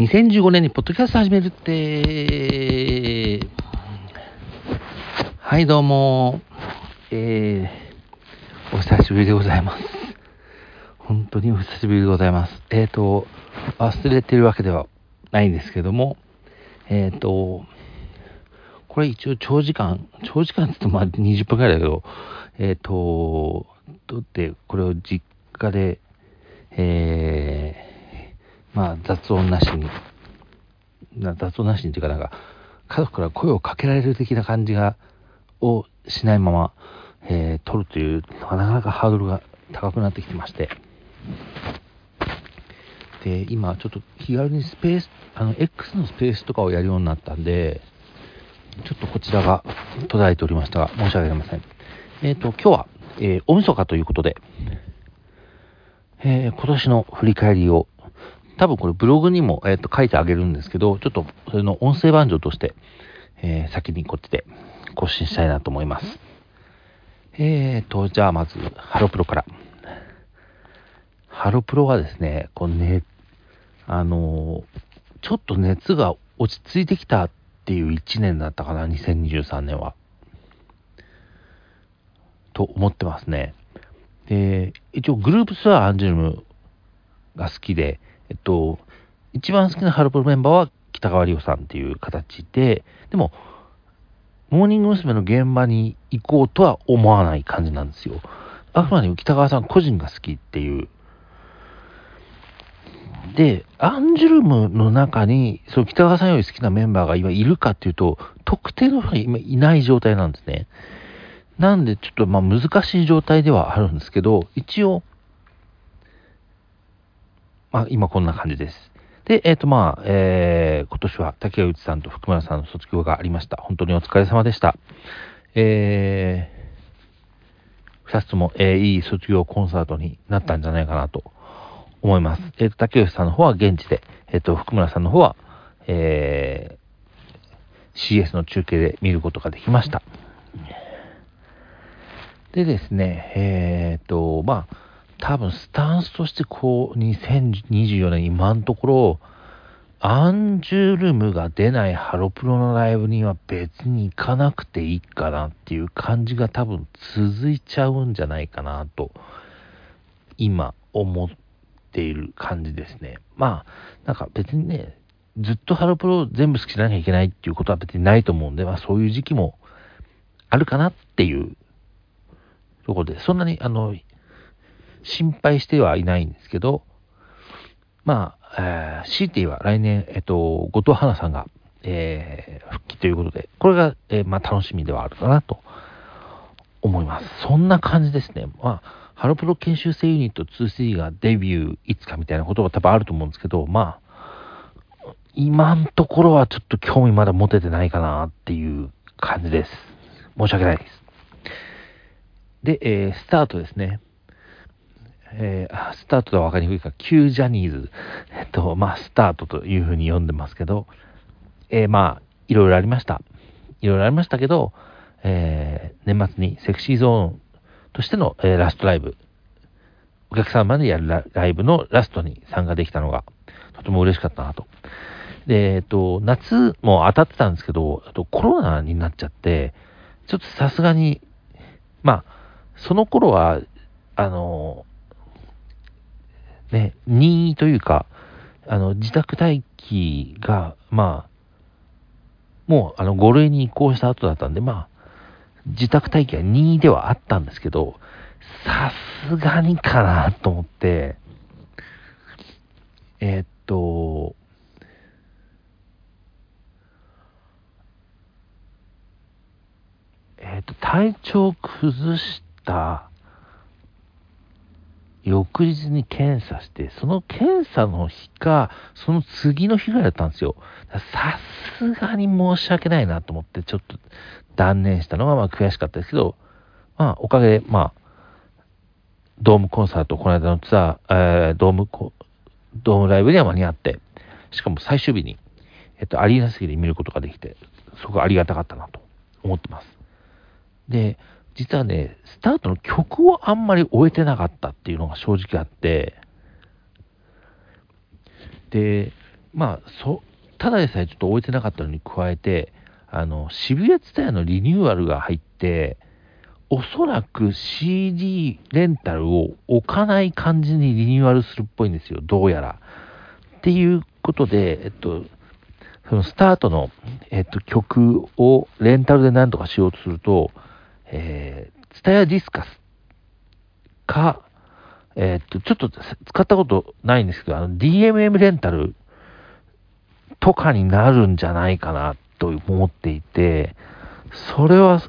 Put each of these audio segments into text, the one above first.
2015年にポッドキャスト始めるって、はい、どうも、えー、お久しぶりでございます。本当にお久しぶりでございます。えっ、ー、と、忘れてるわけではないんですけども、えっ、ー、と、これ一応長時間、長時間って言うとまあ20分くらいだけど、えっ、ー、と、とって、これを実家で、えー、まあ雑音なしに、な雑音なしにというかなんか、家族から声をかけられる的な感じが、をしないまま、えー、撮るというのがなかなかハードルが高くなってきてまして、で、今ちょっと気軽にスペース、あの、X のスペースとかをやるようになったんで、ちょっとこちらが途絶えておりましたが、申し訳ありません。えっ、ー、と、今日は、えー、大晦日ということで、えー、今年の振り返りを、多分これブログにも、えー、と書いてあげるんですけど、ちょっとそれの音声バージョンとして、えー、先にこっちで更新したいなと思います。えーと、じゃあまず、ハロプロから。ハロプロはですね、こうね、あのちょっと熱が落ち着いてきたっていう1年だったかな、2023年は。と思ってますね。で、一応グループツアーアンジュルムが好きで、えっと、一番好きなハロプロメンバーは北川里夫さんっていう形で、でも、モーニング娘。の現場に行こうとは思わない感じなんですよ。あくまでも北川さん個人が好きっていう。で、アンジュルムの中に、その北川さんより好きなメンバーが今いるかっていうと、特定の人が今いない状態なんですね。なんで、ちょっとまあ難しい状態ではあるんですけど、一応、まあ今こんな感じです。で、えっ、ー、とまあ、えー、今年は竹内さんと福村さんの卒業がありました。本当にお疲れ様でした。えー、二つとも、えー、いい卒業コンサートになったんじゃないかなと思います。えっ、ー、と、竹内さんの方は現地で、えっ、ー、と、福村さんの方は、えー、CS の中継で見ることができました。でですね、えっ、と、まあ、多分スタンスとしてこう、2024年今のところ、アンジュルムが出ないハロプロのライブには別に行かなくていいかなっていう感じが多分続いちゃうんじゃないかなと、今思っている感じですね。まあ、なんか別にね、ずっとハロプロ全部好きじゃなきゃいけないっていうことは別にないと思うんで、まあそういう時期もあるかなっていうところで、そんなにあの、心配してはいないんですけど、まあ、えー、強いて言えば来年、えっと、後藤花さんが、えー、復帰ということで、これが、えー、まあ楽しみではあるかなと思います。そんな感じですね。まあ、ハロプロ研修生ユニット 2C がデビューいつかみたいなことが多分あると思うんですけど、まあ、今のところはちょっと興味まだ持ててないかなっていう感じです。申し訳ないです。で、えー、スタートですね。えー、スタートでは分かりにくいか、旧ジャニーズ、えっと、まあ、スタートというふうに読んでますけど、えー、まあ、いろいろありました。いろいろありましたけど、えー、年末にセクシーゾーンとしての、えー、ラストライブ、お客様でやるライブのラストに参加できたのが、とても嬉しかったなと。で、えっと、夏も当たってたんですけど、あとコロナになっちゃって、ちょっとさすがに、まあ、その頃は、あの、ね、任意というか、あの、自宅待機が、まあ、もう、あの、5類に移行した後だったんで、まあ、自宅待機は任意ではあったんですけど、さすがにかなと思って、えー、っと、えー、っと、体調崩した翌日に検査して、その検査の日か、その次の日ぐらいだったんですよ。さすがに申し訳ないなと思って、ちょっと断念したのがまあ悔しかったですけど、まあ、おかげで、まあ、ドームコンサート、この間のツアー、えー、ドームコ、ドームライブには間に合って、しかも最終日に、えっと、アリーナ席で見ることができて、すごくありがたかったなと思ってます。で、実はね、スタートの曲をあんまり終えてなかったっていうのが正直あって、で、まあ、そ、ただでさえちょっと置いてなかったのに加えて、あの、渋谷ツタヤのリニューアルが入って、おそらく CD レンタルを置かない感じにリニューアルするっぽいんですよ、どうやら。っていうことで、えっと、そのスタートの、えっと、曲をレンタルで何とかしようとすると、えー、ツタヤディスカスか、えっと、ちょっと使ったことないんですけど、あの、DMM レンタルとかになるんじゃないかなと思っていて、それは、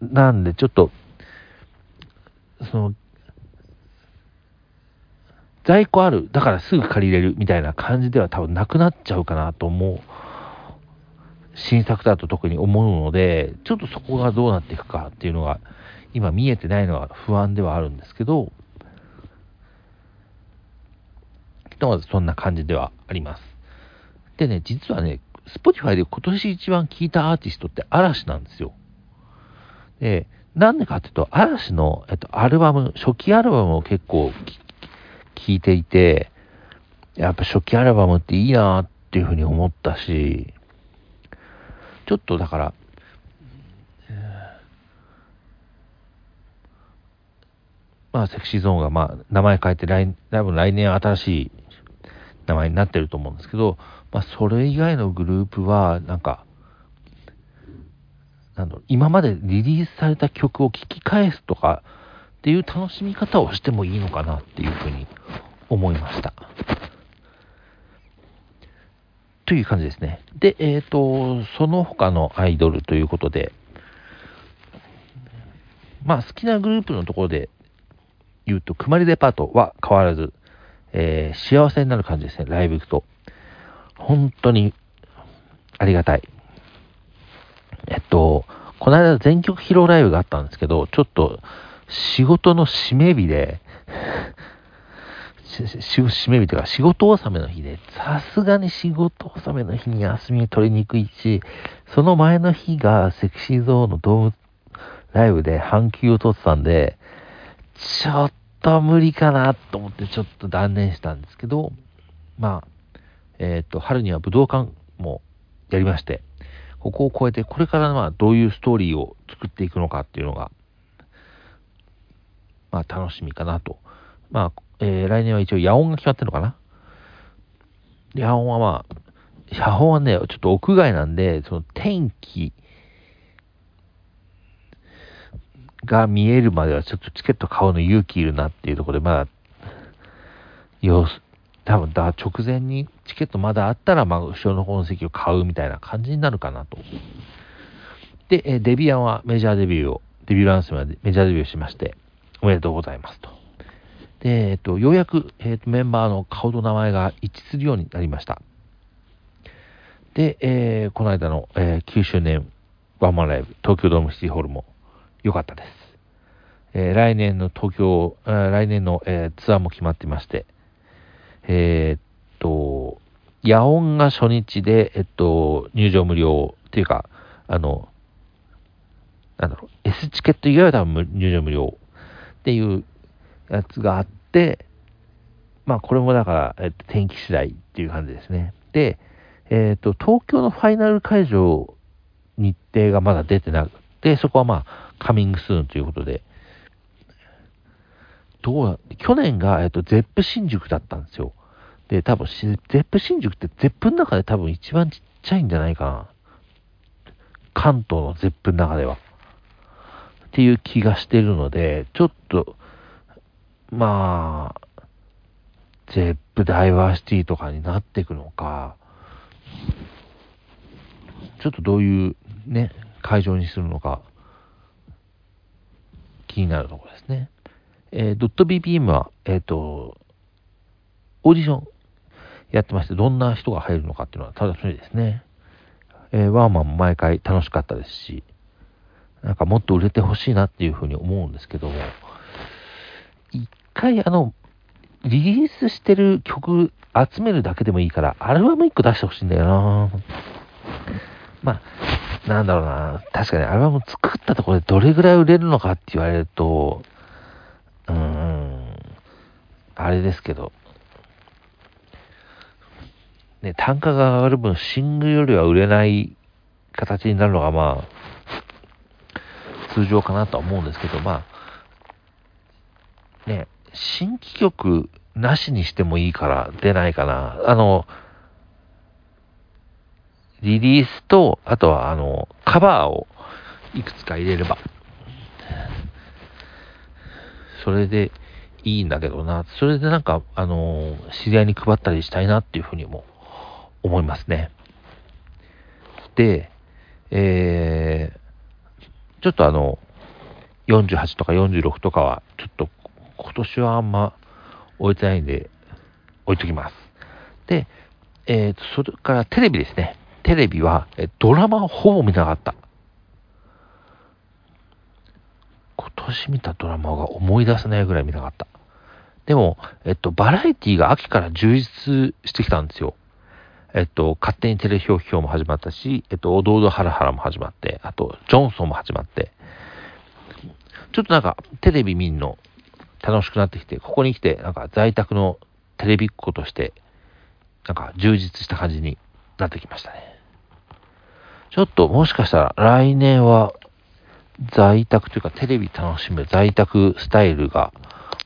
なんでちょっと、その、在庫ある、だからすぐ借りれるみたいな感じでは多分なくなっちゃうかなと思う。新作だと特に思うので、ちょっとそこがどうなっていくかっていうのが、今見えてないのは不安ではあるんですけど、ひとまずそんな感じではあります。でね、実はね、Spotify で今年一番聴いたアーティストって嵐なんですよ。で、なんでかっていうと、嵐の、えっと、アルバム、初期アルバムを結構聴いていて、やっぱ初期アルバムっていいなっていうふうに思ったし、ちょっとだから、まあ、セクシーゾーンが、まあ、名前変えて来、多分来年新しい名前になってると思うんですけど、まあ、それ以外のグループは、なんか、なんだろう、今までリリースされた曲を聴き返すとかっていう楽しみ方をしてもいいのかなっていうふうに思いました。という感じですね。で、えっ、ー、と、その他のアイドルということで、まあ好きなグループのところで言うと、くまりデパートは変わらず、えー、幸せになる感じですね、ライブ行くと。本当にありがたい。えっと、この間全曲披露ライブがあったんですけど、ちょっと仕事の締め日で、締め日というか仕事納めの日で、さすがに仕事納めの日に休み取りにくいし、その前の日がセクシーゾーンのドームライブで半休を取ってたんで、ちょっと無理かなと思ってちょっと断念したんですけど、まあ、えっ、ー、と、春には武道館もやりまして、ここを超えて、これからまあどういうストーリーを作っていくのかっていうのが、まあ楽しみかなと。まあ、えー、来年は一応野音が決まってるのかな？野音はまあ、野音はね、ちょっと屋外なんで、その天気が見えるまではちょっとチケット買うの勇気いるなっていうところで、まだ、様子、多分、だ直前にチケットまだあったら、まあ、後ろの方の席を買うみたいな感じになるかなと。で、えデビアンはメジャーデビューを、デビューランスまでメジャーデビューしまして、おめでとうございますと。で、えっと、ようやく、えっと、メンバーの顔と名前が一致するようになりました。で、えー、この間の、えー、9周年ワンマンライブ、東京ドームシティホールも良かったです。えー、来年の東京、来年の、えー、ツアーも決まってまして、えー、っと、野音が初日で、えっと、入場無料っていうか、あの、なんだろう、S チケット以外は多分入場無料っていうやつがあって、まあこれもだから、えっと、天気次第っていう感じですね。で、えっと、東京のファイナル会場日程がまだ出てなくて、そこはまあ、 coming soon ということで、どう去年が、えっと、 Zepp 新宿だったんですよ。で、多分、 Zepp 新宿って Zepp の中で多分一番ちっちゃいんじゃないかな。関東の Zepp の中では。っていう気がしてるので、ちょっと、まあ、 Zepp DiverCity とかになっていくのか、ちょっとどういうね、会場にするのか、気になるところですね。えー、ドット BPM は、えっ、ー、と、オーディションやってまして、どんな人が入るのかっていうのは楽しみですね。えー、ワーマンも毎回楽しかったですし、なんかもっと売れてほしいなっていうふうに思うんですけども、一回あの、リリースしてる曲集めるだけでもいいから、アルバム一個出してほしいんだよな。まあ、なんだろうな、確かにアルバム作ったところでどれぐらい売れるのかって言われると、うーん、あれですけど、ね、単価が上がる分、シングルよりは売れない形になるのが、まあ、通常かなとは思うんですけど、まあ、ね、新規曲なしにしてもいいから出ないかな。あの、リリースと、あとは、あの、カバーをいくつか入れれば、それでいいんだけどな。それでなんか、あの、知り合いに配ったりしたいなっていうふうにも思いますね。で、えー、ちょっとあの、48とか46とかは、ちょっと今年はあんま置いてないんで、置いときます。で、えー、それからテレビですね。テレビは、えドラマほぼ見なかった。今年見たドラマが思い出せないぐらい見なかった。でも、えっと、バラエティが秋から充実してきたんですよ。えっと、勝手にテレヒョウヒョウも始まったし、えっと、おどおどハラハラも始まって、あと、ジョンソンも始まって、ちょっとなんか、テレビ見んの楽しくなってきて、ここに来て、なんか在宅のテレビっ子として、なんか充実した感じになってきましたね。ちょっともしかしたら来年は在宅というかテレビ楽しむ在宅スタイルが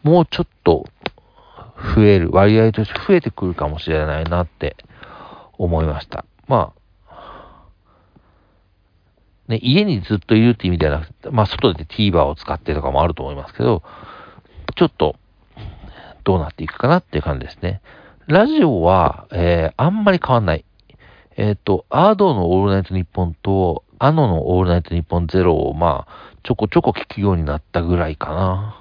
もうちょっと増える、割合として増えてくるかもしれないなって思いました。まあ、ね、家にずっといるって意味ではなくて、まあ外で TVer を使ってとかもあると思いますけど、ちょっとどうなっていくかなっていう感じですね。ラジオは、えー、あんまり変わんない。えっ、ー、と、アードのオールナイトニッポンと、アノのオールナイトニッポンゼロを、まあ、ちょこちょこ聞くようになったぐらいかな。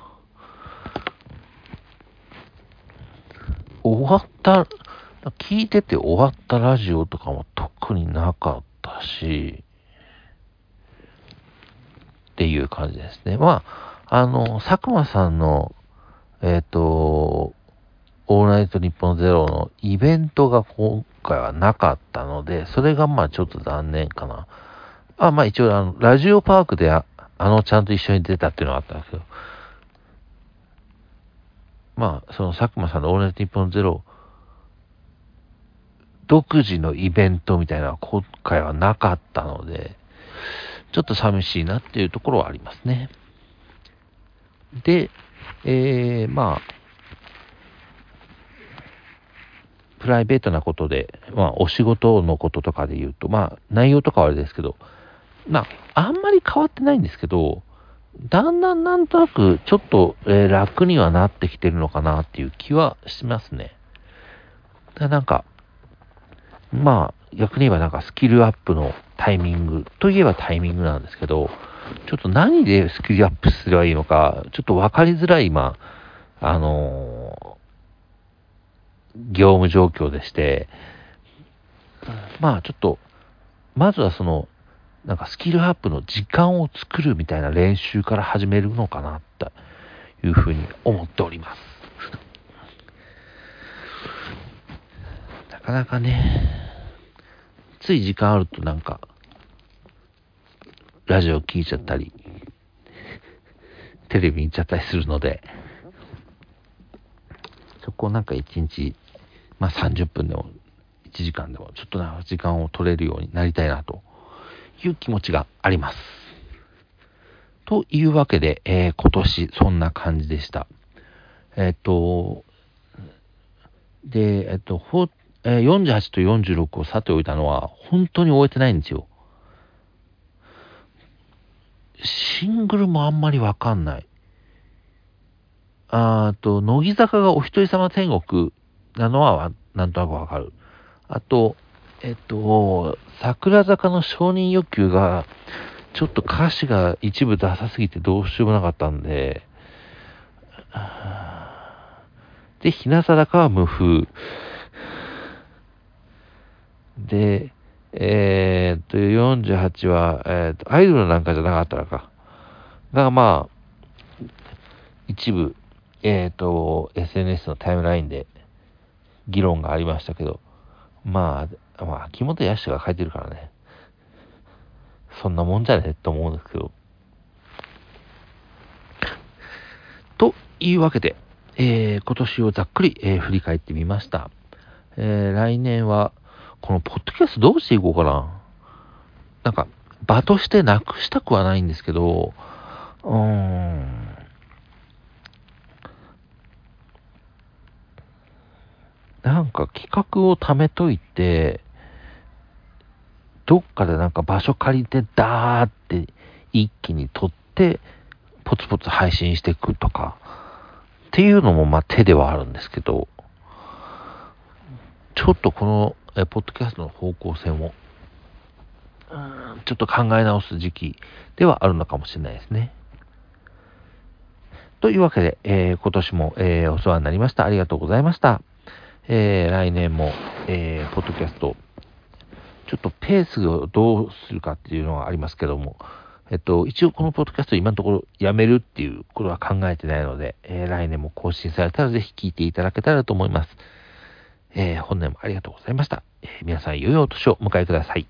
終わった、聞いてて終わったラジオとかも特になかったし、っていう感じですね。まあ、あの、佐久間さんの、えっ、ー、と、オールナイトニッポンゼロのイベントが今回はなかったので、それがまあちょっと残念かな。あ、まあ一応あの、ラジオパークでああのちゃんと一緒に出たっていうのがあったんですけど、まあその佐久間さんのオールナイトニッポンゼロ、独自のイベントみたいなのは今回はなかったので、ちょっと寂しいなっていうところはありますね。で、えー、まあ、プライベートなことで、まあ、お仕事のこととかで言うと、まあ、内容とかはあれですけど、まあ、あんまり変わってないんですけど、だんだんなんとなく、ちょっと、えー、楽にはなってきてるのかなっていう気はしますね。だなんか、まあ、逆に言えばなんかスキルアップのタイミングといえばタイミングなんですけど、ちょっと何でスキルアップすればいいのか、ちょっと分かりづらい今、あのー業務状況でして、まあちょっと、まずはその、なんかスキルアップの時間を作るみたいな練習から始めるのかな、というふうに思っております。なかなかね、つい時間あるとなんか、ラジオ聞いちゃったり、テレビ見ちゃったりするので、そこをなんか一日まあ、30分でも1時間でもちょっとな時間を取れるようになりたいなという気持ちがあります。というわけで、えー、今年そんな感じでした。えっ、と、で、えっ、と、え48と46をさておいたのは本当に終えてないんですよ。シングルもあんまりわかんない。あと、乃木坂がお一人様天国なのはなんとなくわかる。あと、えっと、桜坂の承認欲求が、ちょっと歌詞が一部ダサすぎてどうしようもなかったんで、で、ひなさだかは無風。で、えー、っと、48は、えー、っと、アイドルなんかじゃなかったらか。だからまあ、一部、えー、っと、SNS のタイムラインで、議論がありましたけど、まあ、まあ、秋元康が書いてるからね、そんなもんじゃねと思うんですけど。というわけで、えー、今年をざっくり、えー、振り返ってみました。えー、来年は、このポッドキャストどうしていこうかな。なんか、場としてなくしたくはないんですけど、うーん。なんか企画を貯めといて、どっかでなんか場所借りてダーって一気に撮って、ポツポツ配信していくとか、っていうのもまあ手ではあるんですけど、ちょっとこのえポッドキャストの方向性も、ちょっと考え直す時期ではあるのかもしれないですね。というわけで、えー、今年も、えー、お世話になりました。ありがとうございました。えー、来年も、え、ポッドキャスト、ちょっとペースをどうするかっていうのはありますけども、えっと、一応このポッドキャスト今のところやめるっていうことは考えてないので、えー、来年も更新されたらぜひ聞いていただけたらと思います。え、本年もありがとうございました。え、皆さん良いお年をお迎えください。